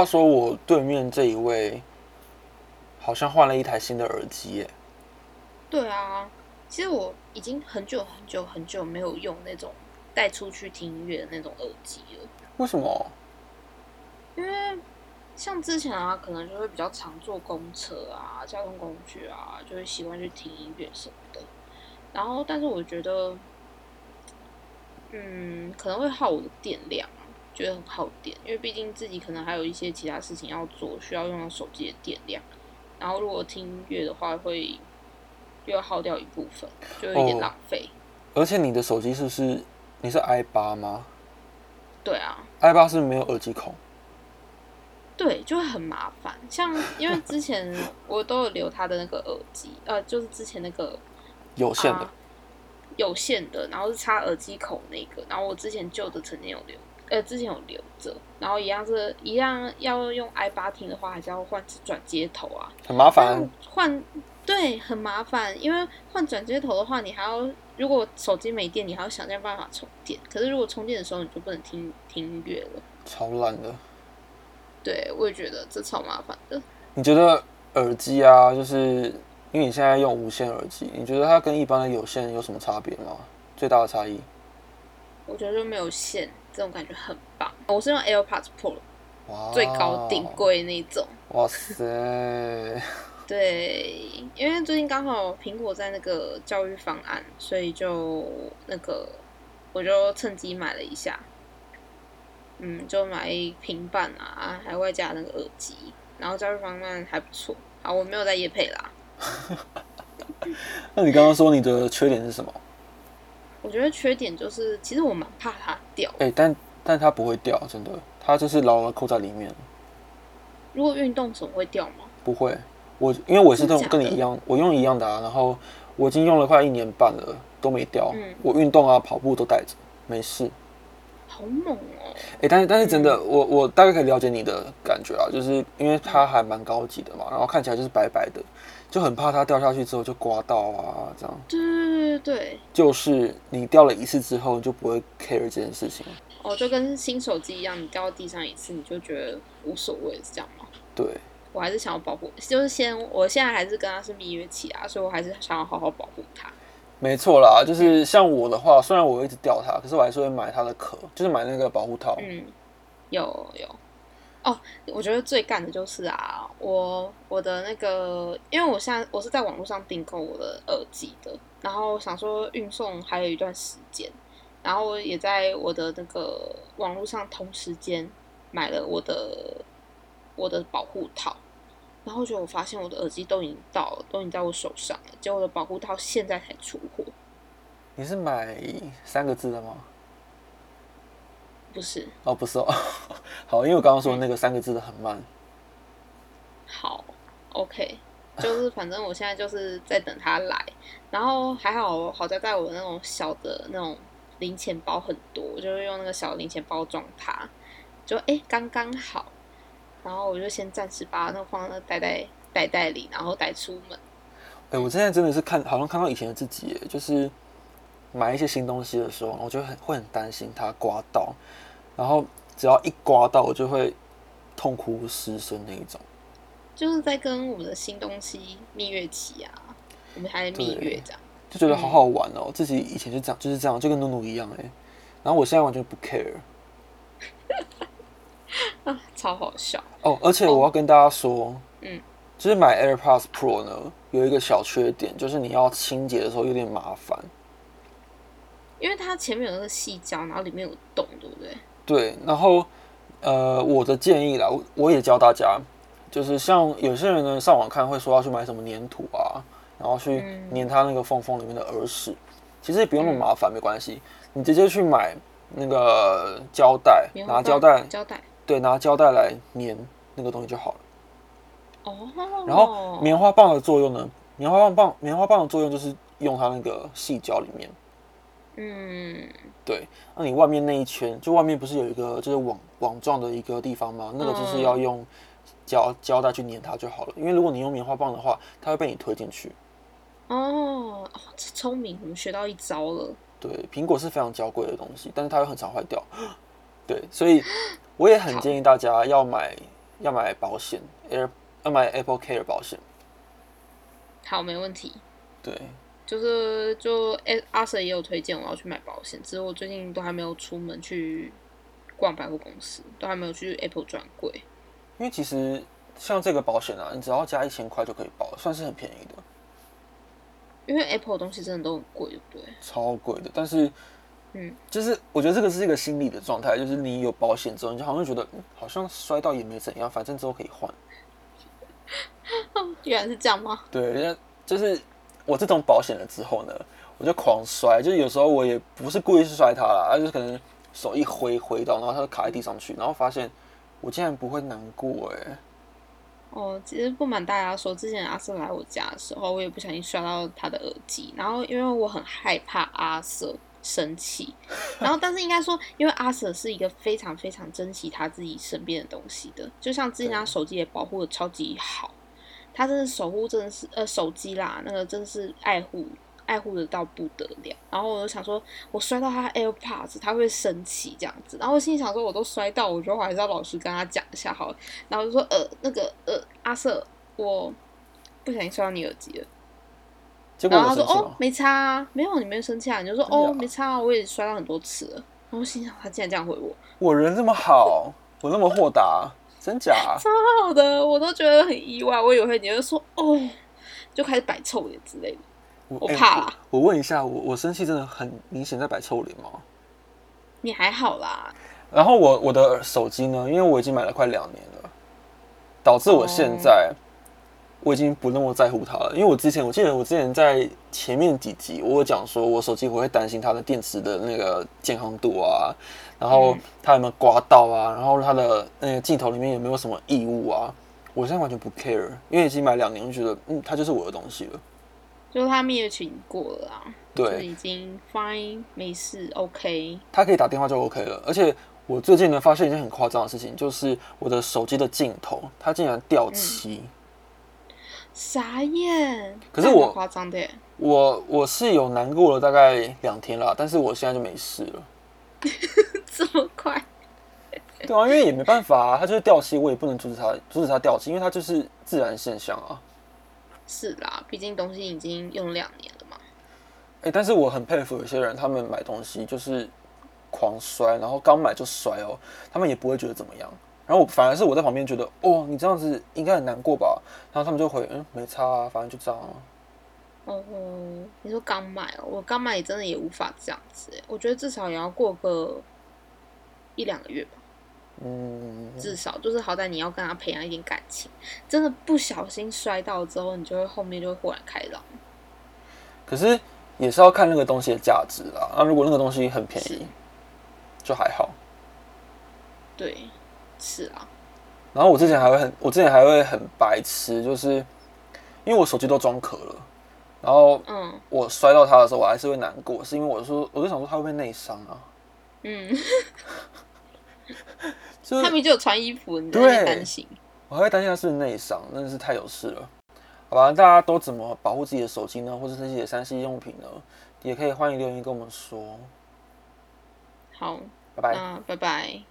话说，我对面这一位好像换了一台新的耳机耶。对啊，其实我已经很久很久很久没有用那种带出去听音乐的那种耳机了。为什么？因为像之前啊，可能就会比较常坐公车啊、交通工具啊，就会习惯去听音乐什么的。然后，但是我觉得，嗯，可能会耗我的电量，觉得很耗电，因为毕竟自己可能还有一些其他事情要做，需要用到手机的电量。然后，如果听音乐的话，会又要耗掉一部分，就有点浪费。而且你的手机是不是你是 i 八吗对啊，？i 八是没有耳机孔。对，就会很麻烦。像因为之前 我都有留他的那个耳机，呃，就是之前那个有线的啊，有线的，然后是插耳机口那个，然后我之前旧的曾经有留，呃，之前有留着，然后一样是一样要用 i 八听的话，还是要换转接头啊，很麻烦。换对很麻烦，因为换转接头的话，你还要如果手机没电，你还要想尽办法充电，可是如果充电的时候，你就不能听听音乐了。超烂的。对，我也觉得这超麻烦的。你觉得耳机啊，就是因为你现在用无线耳机，你觉得它跟一般的有线有什么差别吗？最大的差异？我觉得就没有线，这种感觉很棒。我是用 AirPods Pro，最高顶贵那种。哇塞！对，因为最近刚好苹果在那个教育方案，所以就那个我就趁机买了一下，嗯，就买平板啊，还外加那个耳机，然后教育方案还不错。好，我没有在夜配啦。那你刚刚说你的缺点是什么？我觉得缺点就是，其实我蛮怕它掉。哎、但但它不会掉，真的，它就是牢牢扣在里面，如果运动总会掉吗？不会。我因为我是跟真的假的跟你一样，我用一样的啊，然后我已经用了快一年半了，都没掉。嗯我运动啊、跑步都带着，没事。好猛哦！哎、但是但是真的，我我大概可以了解你的感觉啊，就是因为它还蛮高级的嘛，然后看起来就是白白的，就很怕它掉下去之后就刮到啊，这样。对对对对对，就是你掉了一次之后，你就不会 care 这件事情。哦，就跟新手机一样，你掉到地上一次，你就觉得无所谓，是这样吗？对，我还是想要保护，就是先，我现在还是跟他是蜜月期啊，所以我还是想要好好保护它。没错啦，就是像我的话，虽然我一直掉它，可是我还是会买它的壳，就是买那个保护套。嗯，有有。哦，我觉得最干的就是啊，我我的那个，因为我现在我是在网络上订购我的耳机的，然后想说运送还有一段时间，然后也在我的那个网络上同时间买了我的我的保护套，然后就我发现我的耳机都已经到了，都已经在我手上了，结果我的保护套现在才出货，你是买三个字的吗？不是？哦，不是哦。好，因为我刚刚说那个三个字的很慢。好，OK，就是反正我现在就是在等他来，然后还好好在在我那种小的那种零钱包很多，我就是用那个小零钱包装它，就哎刚刚好，然后我就先暂时把那个放在那袋袋袋袋里，然后带出门。哎、我现在真的是看，好像看到以前的自己，就是买一些新东西的时候，我就很会很担心它刮到，然后只要一刮到，我就会痛哭失声那一种。就是在跟我们的新东西蜜月期啊，我们还在蜜月这样。就觉得好好玩哦，自己以前就这样，就是这样，就跟努努一样哎。然后我现在完全不 care 啊，超好笑。哦，而且我要跟大家说，嗯，就是买 AirPods Pro 呢，有一个小缺点，就是你要清洁的时候有点麻烦。因为它前面有那个细胶，然后里面有洞，对不对？对，然后呃，我的建议啦，我我也教大家，就是像有些人呢上网看会说要去买什么粘土啊，然后去嗯粘它那个缝缝里面的耳屎，其实也不用那么麻烦，没关系，你直接去买那个胶带，拿胶带，胶带。对，拿胶带来粘那个东西就好了。哦。然后棉花棒的作用呢，棉花棒棒棉花棒的作用就是用它那个细胶里面。嗯，对，那你外面那一圈，就外面不是有一个就是网网状的一个地方吗？那个就是要用胶胶带去粘它就好了。因为如果你用棉花棒的话，它会被你推进去。哦，聪明，我们学到一招了。对，苹果是非常娇贵的东西，但是它又很常坏掉。对，所以我也很建议大家要买要买保险，Air 要买 Apple Care 保险。好，没问题。对，就是就哎，阿 Sir 也有推荐我要去买保险，只是我最近都还没有出门去逛百货公司，都还没有去 Apple 专柜。因为其实像这个保险啊，你只要加一千块就可以保，算是很便宜的，因为 Apple 的东西真的都很贵，对不对？超贵的。但是，嗯，就是我觉得这个是一个心理的状态，就是你有保险之后，你就好像觉得、嗯好像摔到也没怎样，反正之后可以换。原来是这样吗？对，人家就是我这种保险了之后呢，我就狂摔，就是有时候我也不是故意去摔它啦，而就是可能手一挥挥到，然后它就卡在地上去，然后发现我竟然不会难过哎、哦，其实不瞒大家说，之前阿瑟来我家的时候，我也不小心摔到他的耳机，然后因为我很害怕阿瑟生气，然后但是应该说，因为阿瑟是一个非常非常珍惜他自己身边的东西的，就像之前他手机也保护的超级好，他真的守护真的是呃手机啦，那个真的是爱护。爱护的到不得了，然后我就想说，我摔到他 AirPods，他会生气这样子，然后我心里想说，我都摔到，我觉得我还是要老实跟他讲一下好了，然后就说，呃，那个，呃，阿瑟，我不小心摔到你耳机了。结果然后他说，哦？没差啊，没有，你没有生气啊。你就说，哦，没差啊，我也摔到很多次了。然后我心想，他竟然这样回我，我人这么好，我那么豁达，真假？超好的，我都觉得很意外。我以为你会说，哦，就开始摆臭脸之类的。我怕啦我我问一下，我我生气真的很明显在摆臭脸吗？你还好啦，然后我我的手机呢，因为我已经买了快两年了，导致我现在我已经不那么在乎它了。因为我之前我记得我之前在前面几集我有讲说，我手机我会担心它的电池的那个健康度啊，然后它有没有刮到啊，然后它的那个镜头里面有没有什么异物啊。我现在完全不 care，因为已经买两年，我就觉得嗯，它就是我的东西了。就是他蜜月期已经过了啊，就是对，已经 fine 没事 OK。它可以打电话就 OK 了。而且我最近呢发现一件很夸张的事情，就是我的手机的镜头它竟然掉漆。傻眼，可是我夸张的耶，我我是有难过了大概两天啦，但是我现在就没事了。这么快？对啊，因为也没办法啊，它就是掉漆，我也不能阻止它，阻止它掉漆，因为它就是自然现象啊。是啦，毕竟东西已经用两年了嘛。哎、但是我很佩服有些人，他们买东西就是狂摔，然后刚买就摔哦，他们也不会觉得怎么样。然后我反而是我在旁边觉得，哦，你这样子应该很难过吧？然后他们就回，嗯，没差啊，反正就这样啊。哦，你说刚买哦，我刚买也真的也无法这样子，我觉得至少也要过个一两个月吧，嗯，至少就是好歹你要跟他培养一点感情，真的不小心摔到之后，你就会后面就会豁然开朗。可是也是要看那个东西的价值啦。那、如果那个东西很便宜，就还好。对，是啊，然后我之前还会很，我之前还会很白痴，就是因为我手机都装壳了，然后嗯我摔到它的时候，我还是会难过，是因为我说，我就想说它会不会内伤啊？嗯，就是他们就有穿衣服，你在那边对担心。我还会担心它是内伤，真的是太有事了。好吧，大家都怎么保护自己的手机呢？或者是自己的三 C 用品呢？也可以欢迎留言跟我们说。好，拜拜。那拜拜。